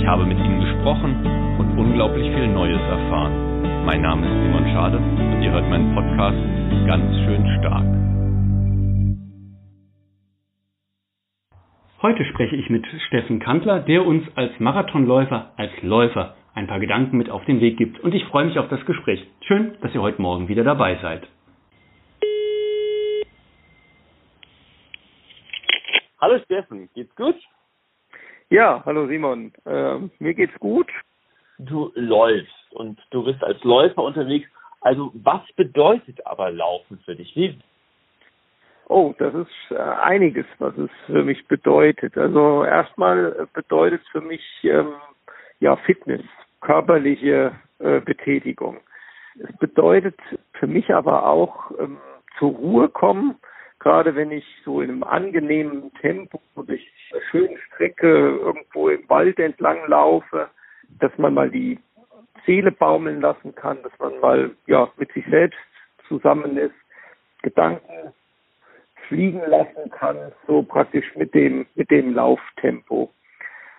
Ich habe mit ihnen gesprochen und unglaublich viel Neues erfahren. Mein Name ist Simon Schade und ihr hört meinen Podcast ganz schön stark. Heute spreche ich mit Steffen Kantler, der uns als Marathonläufer, als Läufer ein paar Gedanken mit auf den Weg gibt. Und ich freue mich auf das Gespräch. Schön, dass ihr heute Morgen wieder dabei seid. Hallo Steffen, geht's gut? Ja, hallo Simon. Ähm, mir geht's gut. Du läufst und du bist als Läufer unterwegs. Also was bedeutet aber Laufen für dich? Wie? Oh, das ist äh, einiges, was es für mich bedeutet. Also erstmal bedeutet es für mich ähm, ja Fitness, körperliche äh, Betätigung. Es bedeutet für mich aber auch ähm, zur Ruhe kommen, gerade wenn ich so in einem angenehmen Tempo durch eine schöne Strecke irgendwo im Wald entlang laufe, dass man mal die Seele baumeln lassen kann, dass man mal ja mit sich selbst zusammen ist, Gedanken fliegen lassen kann, so praktisch mit dem mit dem Lauftempo.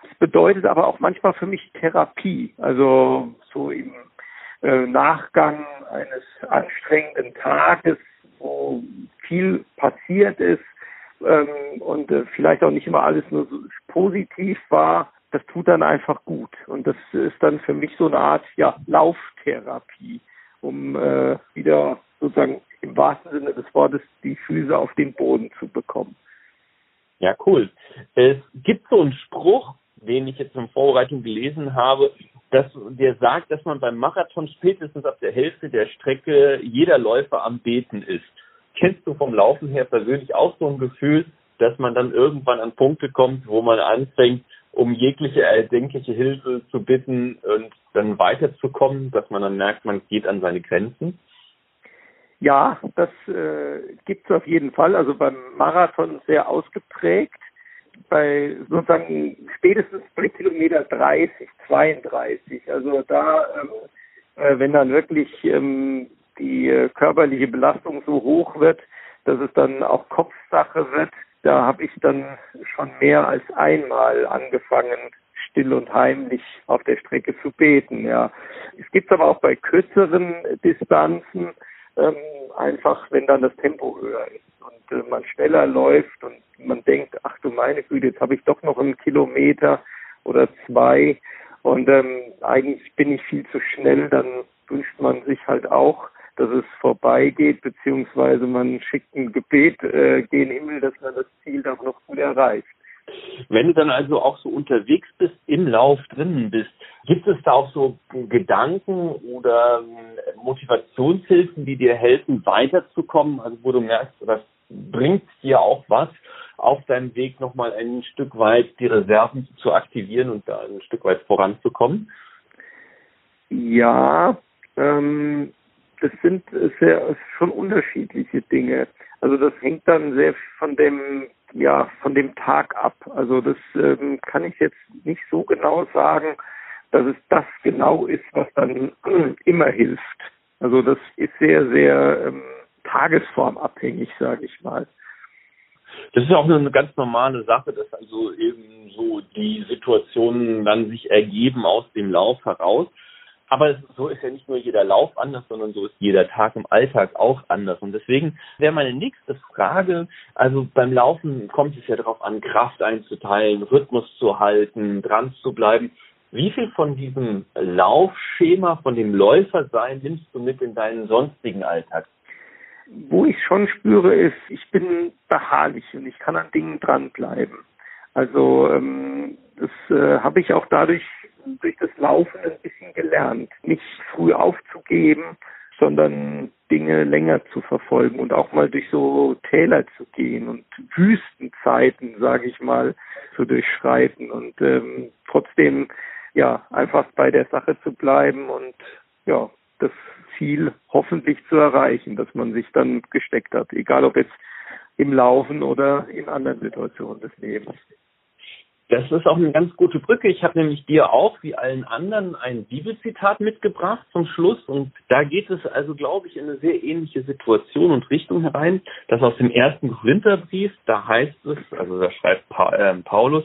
Das bedeutet aber auch manchmal für mich Therapie, also so im äh, Nachgang eines anstrengenden Tages wo viel passiert ist ähm, und äh, vielleicht auch nicht immer alles nur so positiv war, das tut dann einfach gut. Und das ist dann für mich so eine Art ja, Lauftherapie, um äh, wieder sozusagen im wahrsten Sinne des Wortes die Füße auf den Boden zu bekommen. Ja, cool. Es gibt so einen Spruch, den ich jetzt in Vorbereitung gelesen habe, dass der sagt, dass man beim Marathon spätestens ab der Hälfte der Strecke jeder Läufer am Beten ist. Kennst du vom Laufen her persönlich auch so ein Gefühl, dass man dann irgendwann an Punkte kommt, wo man anfängt, um jegliche erdenkliche Hilfe zu bitten und dann weiterzukommen, dass man dann merkt, man geht an seine Grenzen? Ja, das äh, gibt es auf jeden Fall. Also beim Marathon sehr ausgeprägt bei sozusagen spätestens bei Kilometer 30, 32. Also da, ähm, äh, wenn dann wirklich ähm, die äh, körperliche Belastung so hoch wird, dass es dann auch Kopfsache wird, da habe ich dann schon mehr als einmal angefangen, still und heimlich auf der Strecke zu beten. Ja, es gibt aber auch bei kürzeren Distanzen ähm, einfach, wenn dann das Tempo höher ist und äh, man schneller läuft und man denkt, ach du meine Güte, jetzt habe ich doch noch einen Kilometer oder zwei und ähm, eigentlich bin ich viel zu schnell, dann wünscht man sich halt auch, dass es vorbeigeht, beziehungsweise man schickt ein Gebet äh, gen Himmel, dass man das Ziel doch noch gut erreicht. Wenn du dann also auch so unterwegs bist, im Lauf drinnen bist, gibt es da auch so Gedanken oder ähm, Motivationshilfen, die dir helfen, weiterzukommen? Also wo du merkst, das bringt dir auch was, auf deinem Weg nochmal ein Stück weit die Reserven zu aktivieren und da ein Stück weit voranzukommen? Ja, ähm, das sind sehr schon unterschiedliche Dinge. Also das hängt dann sehr von dem ja von dem Tag ab. Also das ähm, kann ich jetzt nicht so genau sagen, dass es das genau ist, was dann immer hilft. Also das ist sehr sehr ähm, tagesformabhängig, sage ich mal. Das ist auch eine ganz normale Sache, dass also eben so die Situationen dann sich ergeben aus dem Lauf heraus. Aber so ist ja nicht nur jeder Lauf anders, sondern so ist jeder Tag im Alltag auch anders. Und deswegen wäre meine nächste Frage, also beim Laufen kommt es ja darauf an, Kraft einzuteilen, Rhythmus zu halten, dran zu bleiben. Wie viel von diesem Laufschema, von dem Läufersein nimmst du mit in deinen sonstigen Alltag? Wo ich schon spüre, ist, ich bin beharrlich und ich kann an Dingen dranbleiben. Also ähm, das äh, habe ich auch dadurch durch das Laufen gelernt, nicht früh aufzugeben, sondern Dinge länger zu verfolgen und auch mal durch so Täler zu gehen und Wüstenzeiten, sage ich mal, zu durchschreiten und ähm, trotzdem ja, einfach bei der Sache zu bleiben und ja, das Ziel hoffentlich zu erreichen, dass man sich dann gesteckt hat, egal ob jetzt im Laufen oder in anderen Situationen des Lebens. Das ist auch eine ganz gute Brücke. Ich habe nämlich dir auch, wie allen anderen, ein Bibelzitat mitgebracht zum Schluss. Und da geht es also, glaube ich, in eine sehr ähnliche Situation und Richtung herein. Das aus dem ersten Korintherbrief, da heißt es, also da schreibt äh, Paulus,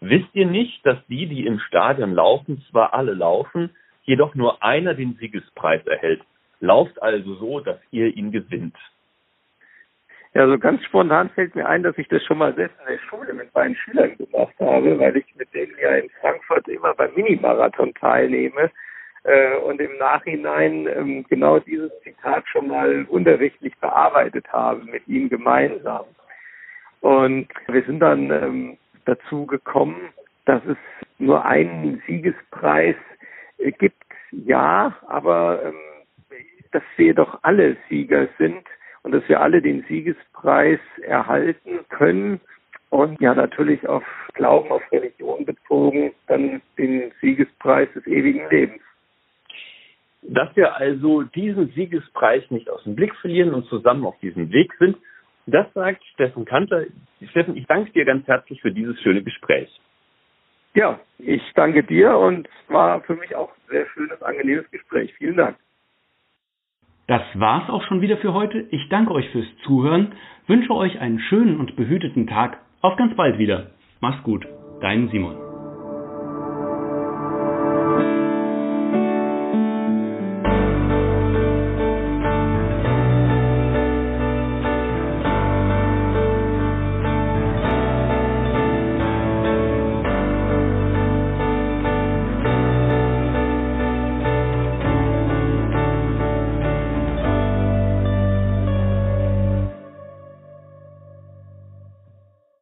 wisst ihr nicht, dass die, die im Stadion laufen, zwar alle laufen, jedoch nur einer den Siegespreis erhält. Lauft also so, dass ihr ihn gewinnt. Ja, so ganz spontan fällt mir ein, dass ich das schon mal selbst in der Schule mit meinen Schülern gemacht habe, weil ich mit denen ja in Frankfurt immer beim Minimarathon teilnehme äh, und im Nachhinein ähm, genau dieses Zitat schon mal unterrichtlich bearbeitet habe mit ihnen gemeinsam. Und wir sind dann ähm, dazu gekommen, dass es nur einen Siegespreis äh, gibt, ja, aber ähm, dass wir doch alle Sieger sind und dass wir alle den Siegespreis erhalten können und ja natürlich auf Glauben, auf Religion bezogen, dann den Siegespreis des ewigen Lebens. Dass wir also diesen Siegespreis nicht aus dem Blick verlieren und zusammen auf diesem Weg sind, das sagt Steffen Kanter. Steffen, ich danke dir ganz herzlich für dieses schöne Gespräch. Ja, ich danke dir und es war für mich auch ein sehr schönes, angenehmes Gespräch. Vielen Dank. Das war's auch schon wieder für heute. Ich danke euch fürs Zuhören, wünsche euch einen schönen und behüteten Tag. Auf ganz bald wieder. Mach's gut. Dein Simon.